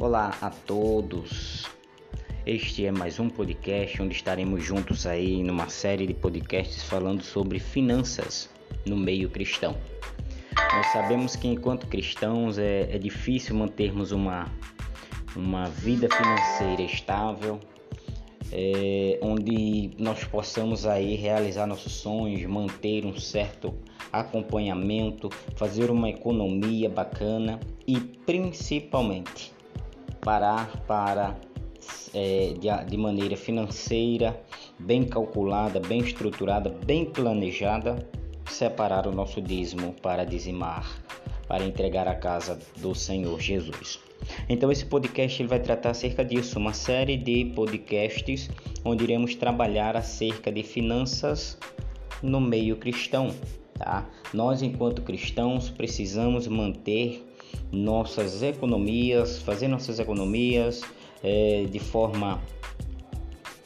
Olá a todos. Este é mais um podcast onde estaremos juntos aí numa série de podcasts falando sobre finanças no meio cristão. Nós sabemos que enquanto cristãos é, é difícil mantermos uma, uma vida financeira estável, é, onde nós possamos aí realizar nossos sonhos, manter um certo acompanhamento, fazer uma economia bacana e principalmente parar para é, de, de maneira financeira, bem calculada, bem estruturada, bem planejada, separar o nosso dízimo para dizimar, para entregar a casa do Senhor Jesus. Então esse podcast ele vai tratar acerca disso, uma série de podcasts onde iremos trabalhar acerca de finanças no meio cristão, tá? Nós enquanto cristãos precisamos manter nossas economias, fazer nossas economias é, de forma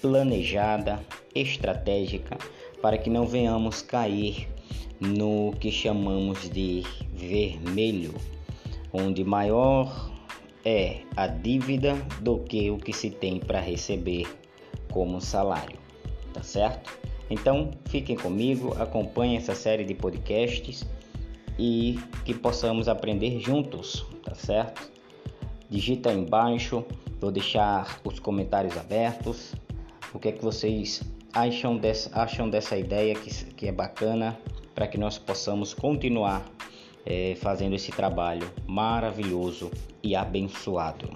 planejada, estratégica, para que não venhamos cair no que chamamos de vermelho, onde maior é a dívida do que o que se tem para receber como salário, tá certo? Então fiquem comigo, acompanhem essa série de podcasts e que possamos aprender juntos, tá certo? Digita aí embaixo, vou deixar os comentários abertos. O que é que vocês acham dessa, acham dessa ideia que, que é bacana para que nós possamos continuar é, fazendo esse trabalho maravilhoso e abençoado.